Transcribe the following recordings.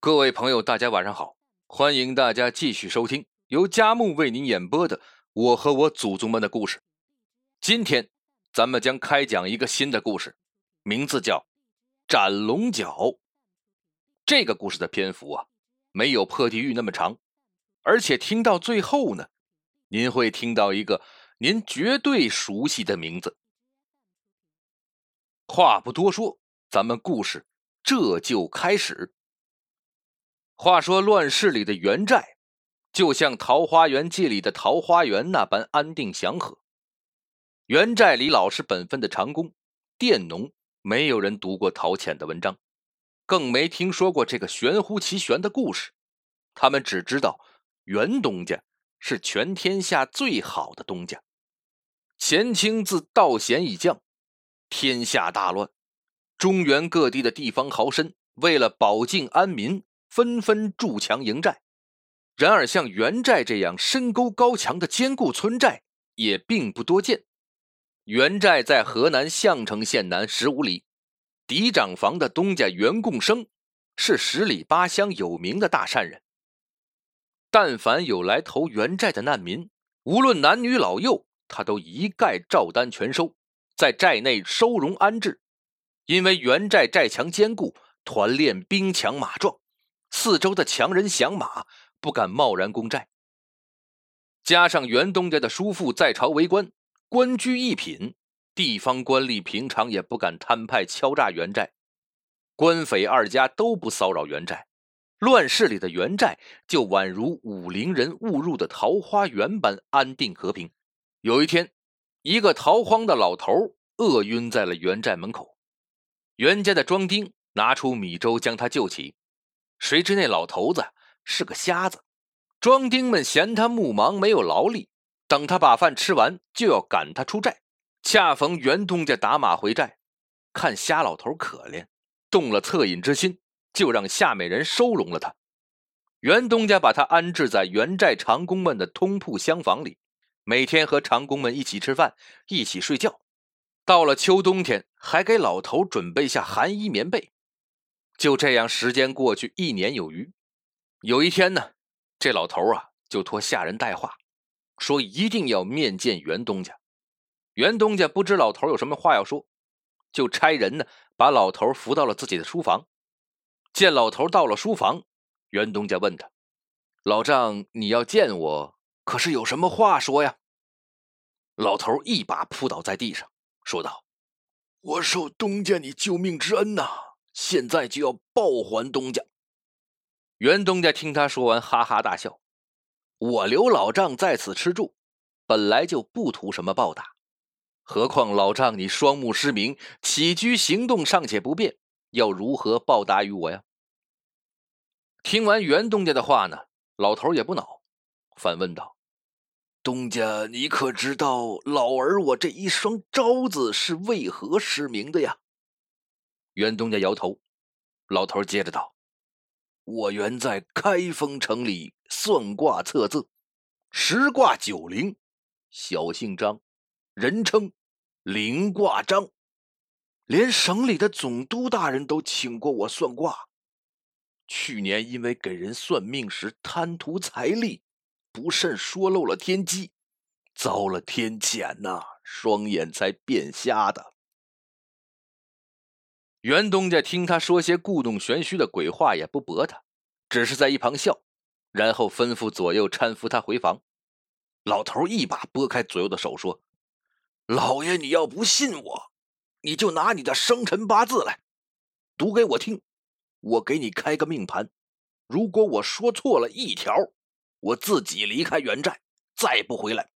各位朋友，大家晚上好！欢迎大家继续收听由佳木为您演播的《我和我祖宗们的故事》。今天咱们将开讲一个新的故事，名字叫《斩龙角》。这个故事的篇幅啊，没有破地狱那么长，而且听到最后呢，您会听到一个您绝对熟悉的名字。话不多说，咱们故事这就开始。话说乱世里的元寨，就像《桃花源记》里的桃花源那般安定祥和。元寨里老实本分的长工、佃农，没有人读过陶潜的文章，更没听说过这个玄乎其玄的故事。他们只知道元东家是全天下最好的东家。前清自道贤一将，天下大乱，中原各地的地方豪绅为了保境安民。纷纷筑墙营寨，然而像元寨这样深沟高墙的坚固村寨也并不多见。元寨在河南项城县南十五里，嫡长房的东家袁共生是十里八乡有名的大善人。但凡有来投元寨的难民，无论男女老幼，他都一概照单全收，在寨内收容安置。因为元寨寨墙坚固，团练兵强马壮。四周的强人响马，不敢贸然攻寨。加上袁东家的叔父在朝为官，官居一品，地方官吏平常也不敢摊派敲诈袁寨。官匪二家都不骚扰袁寨，乱世里的袁寨就宛如武陵人误入的桃花源般安定和平。有一天，一个逃荒的老头饿晕在了袁寨门口，袁家的庄丁拿出米粥将他救起。谁知那老头子是个瞎子，庄丁们嫌他木忙没有劳力，等他把饭吃完就要赶他出寨。恰逢袁东家打马回寨，看瞎老头可怜，动了恻隐之心，就让夏美人收容了他。袁东家把他安置在袁寨长工们的通铺厢房里，每天和长工们一起吃饭，一起睡觉。到了秋冬天，还给老头准备下寒衣棉被。就这样，时间过去一年有余。有一天呢，这老头啊就托下人带话，说一定要面见袁东家。袁东家不知老头有什么话要说，就差人呢把老头扶到了自己的书房。见老头到了书房，袁东家问他：“老丈，你要见我，可是有什么话说呀？”老头一把扑倒在地上，说道：“我受东家你救命之恩呐！”现在就要报还东家。袁东家听他说完，哈哈大笑：“我刘老丈在此吃住，本来就不图什么报答，何况老丈你双目失明，起居行动尚且不便，要如何报答于我呀？”听完袁东家的话呢，老头也不恼，反问道：“东家，你可知道老儿我这一双招子是为何失明的呀？”袁东家摇头，老头接着道：“我原在开封城里算卦测字，十卦九灵，小姓张，人称灵卦张，连省里的总督大人都请过我算卦。去年因为给人算命时贪图财力，不慎说漏了天机，遭了天谴呐，双眼才变瞎的。”袁东家听他说些故弄玄虚的鬼话，也不驳他，只是在一旁笑，然后吩咐左右搀扶他回房。老头一把拨开左右的手，说：“老爷，你要不信我，你就拿你的生辰八字来，读给我听，我给你开个命盘。如果我说错了一条，我自己离开元寨，再不回来。”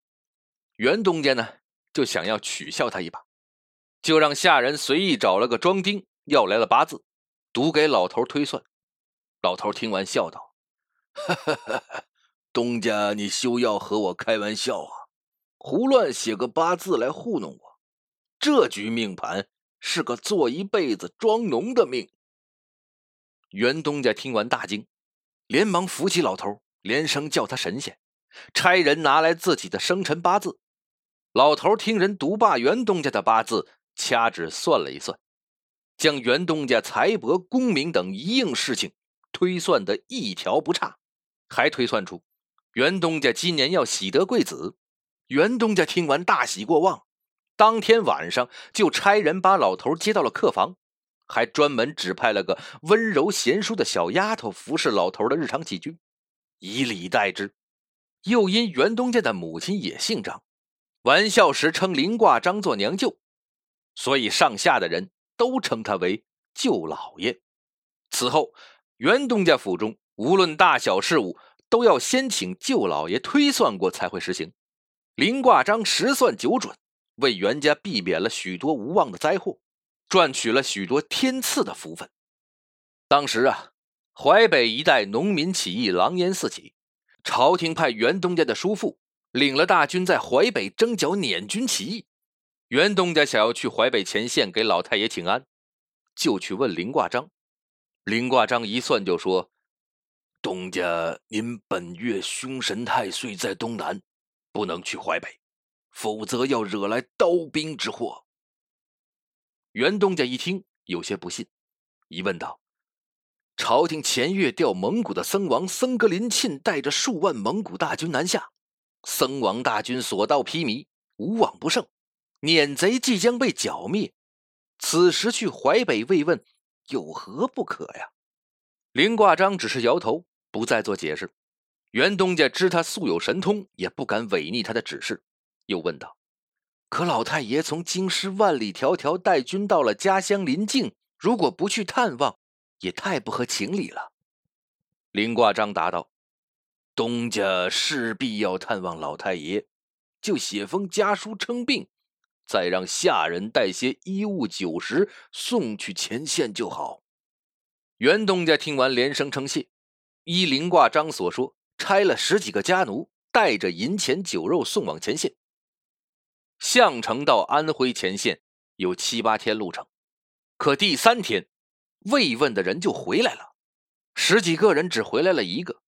袁东家呢，就想要取笑他一把，就让下人随意找了个庄丁。要来了八字，读给老头推算。老头听完笑道：“哈哈哈，东家，你休要和我开玩笑啊！胡乱写个八字来糊弄我，这局命盘是个做一辈子庄农的命。”袁东家听完大惊，连忙扶起老头，连声叫他神仙，差人拿来自己的生辰八字。老头听人读罢袁东家的八字，掐指算了一算。将袁东家财帛、功名等一应事情，推算的一条不差，还推算出袁东家今年要喜得贵子。袁东家听完大喜过望，当天晚上就差人把老头接到了客房，还专门指派了个温柔贤淑的小丫头服侍老头的日常起居，以礼待之。又因袁东家的母亲也姓张，玩笑时称林挂张做娘舅，所以上下的人都称他为舅老爷。此后，袁东家府中无论大小事务，都要先请舅老爷推算过才会实行。林挂章十算九准，为袁家避免了许多无望的灾祸，赚取了许多天赐的福分。当时啊，淮北一带农民起义狼烟四起。朝廷派袁东家的叔父领了大军在淮北征剿捻军起义。袁东家想要去淮北前线给老太爷请安，就去问林挂章。林挂章一算就说：“东家，您本月凶神太岁在东南，不能去淮北，否则要惹来刀兵之祸。”袁东家一听，有些不信，疑问道。朝廷前月调蒙古的僧王僧格林沁带着数万蒙古大军南下，僧王大军所到披靡，无往不胜，撵贼即将被剿灭。此时去淮北慰问，有何不可呀？林挂章只是摇头，不再做解释。袁东家知他素有神通，也不敢违逆他的指示，又问道：“可老太爷从京师万里迢迢带军到了家乡临境，如果不去探望？”也太不合情理了。林挂章答道：“东家势必要探望老太爷，就写封家书称病，再让下人带些衣物酒食送去前线就好。”袁东家听完连声称谢。依林挂章所说，差了十几个家奴，带着银钱酒肉送往前线。项城到安徽前线有七八天路程，可第三天。慰问的人就回来了，十几个人只回来了一个。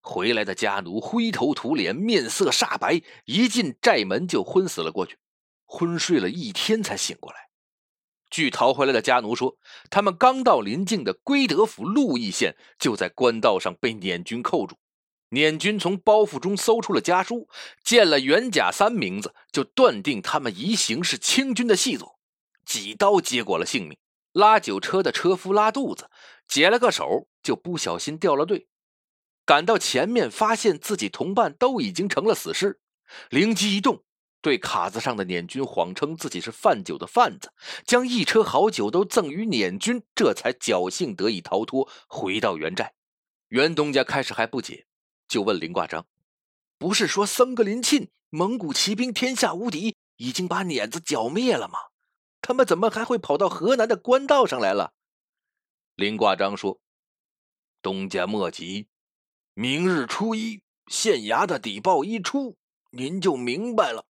回来的家奴灰头土脸，面色煞白，一进寨门就昏死了过去，昏睡了一天才醒过来。据逃回来的家奴说，他们刚到临近的归德府鹿邑县，就在官道上被捻军扣住。捻军从包袱中搜出了家书，见了袁甲三名字，就断定他们移行是清军的细作，几刀结果了性命。拉酒车的车夫拉肚子，解了个手，就不小心掉了队。赶到前面，发现自己同伴都已经成了死尸，灵机一动，对卡子上的捻军谎称自己是贩酒的贩子，将一车好酒都赠与捻军，这才侥幸得以逃脱，回到原寨。袁东家开始还不解，就问林挂章：“不是说僧格林沁蒙古骑兵天下无敌，已经把捻子剿灭了吗？”他们怎么还会跑到河南的官道上来了？林挂章说：“东家莫急，明日初一县衙的底报一出，您就明白了。”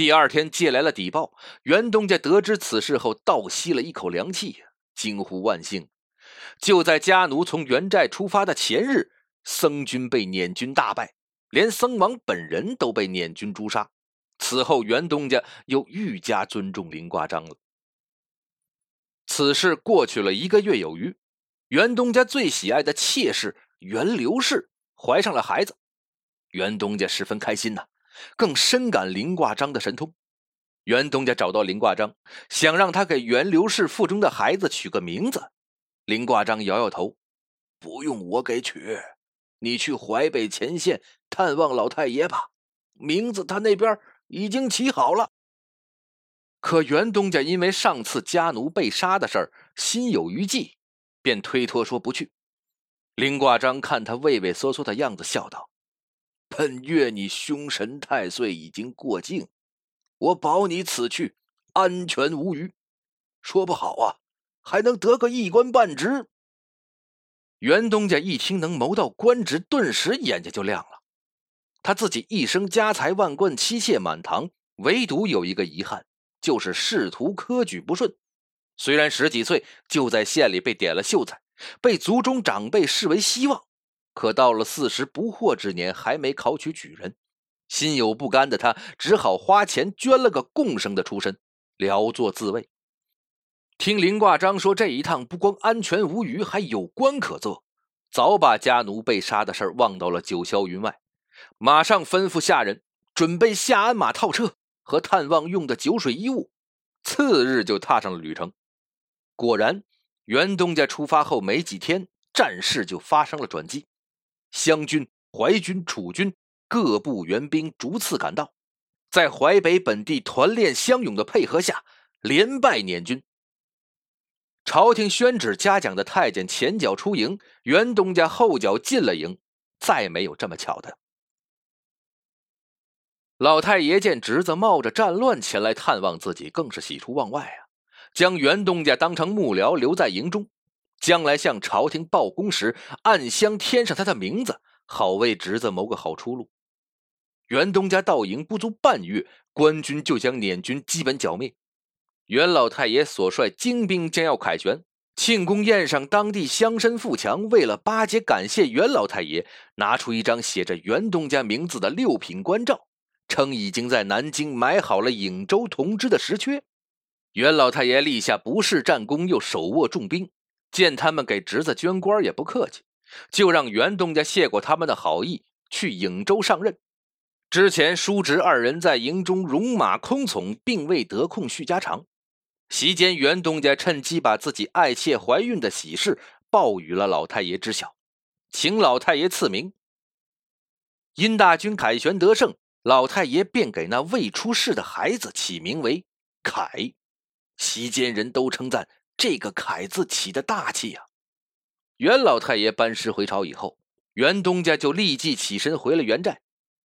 第二天借来了底报，袁东家得知此事后，倒吸了一口凉气，惊呼万幸！就在家奴从袁寨出发的前日，僧军被捻军大败，连僧王本人都被捻军诛杀。此后，袁东家又愈加尊重林挂章了。此事过去了一个月有余，袁东家最喜爱的妾室袁刘氏怀上了孩子，袁东家十分开心呐，更深感林挂章的神通。袁东家找到林挂章，想让他给袁刘氏腹中的孩子取个名字。林挂章摇摇头，不用我给取，你去淮北前线探望老太爷吧，名字他那边。已经起好了，可袁东家因为上次家奴被杀的事儿心有余悸，便推脱说不去。林挂章看他畏畏缩缩的样子，笑道：“本月你凶神太岁已经过境，我保你此去安全无虞，说不好啊，还能得个一官半职。”袁东家一听能谋到官职，顿时眼睛就亮了。他自己一生家财万贯，妻妾满堂，唯独有一个遗憾，就是仕途科举不顺。虽然十几岁就在县里被点了秀才，被族中长辈视为希望，可到了四十不惑之年，还没考取举人，心有不甘的他只好花钱捐了个贡生的出身，聊作自慰。听林挂章说，这一趟不光安全无虞，还有官可做，早把家奴被杀的事儿忘到了九霄云外，马上吩咐下人准备下鞍马套车和探望用的酒水衣物，次日就踏上了旅程。果然，袁东家出发后没几天，战事就发生了转机，湘军、淮军、楚军各部援兵逐次赶到，在淮北本地团练乡勇的配合下，连败捻军。朝廷宣旨嘉奖的太监前脚出营，袁东家后脚进了营，再没有这么巧的。老太爷见侄子冒着战乱前来探望自己，更是喜出望外啊！将袁东家当成幕僚留在营中，将来向朝廷报功时，暗箱添上他的名字，好为侄子谋个好出路。袁东家到营不足半月，官军就将捻军基本剿灭。袁老太爷所率精兵将要凯旋，庆功宴上，当地乡绅富强为了巴结感谢袁老太爷，拿出一张写着袁东家名字的六品官照，称已经在南京买好了颍州同知的实缺。袁老太爷立下不世战功，又手握重兵，见他们给侄子捐官也不客气，就让袁东家谢过他们的好意，去颍州上任。之前叔侄二人在营中戎马空从，并未得空叙家常。席间，袁东家趁机把自己爱妾怀孕的喜事报与了老太爷知晓，请老太爷赐名。因大军凯旋得胜，老太爷便给那未出世的孩子起名为凯。席间人都称赞这个“凯”字起的大气呀。袁老太爷班师回朝以后，袁东家就立即起身回了袁寨。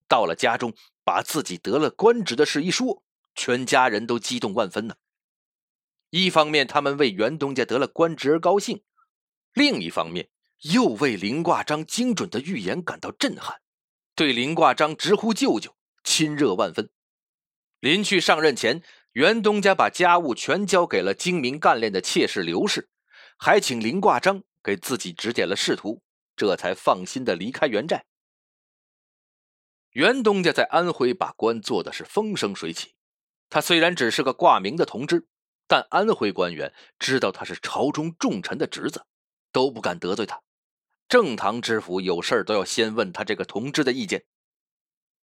到了家中，把自己得了官职的事一说，全家人都激动万分呢。一方面，他们为袁东家得了官职而高兴；另一方面，又为林挂章精准的预言感到震撼，对林挂章直呼舅舅，亲热万分。临去上任前，袁东家把家务全交给了精明干练的妾室刘氏，还请林挂章给自己指点了仕途，这才放心的离开袁寨。袁东家在安徽把官做的是风生水起，他虽然只是个挂名的同知。但安徽官员知道他是朝中重臣的侄子，都不敢得罪他。正堂知府有事都要先问他这个同知的意见。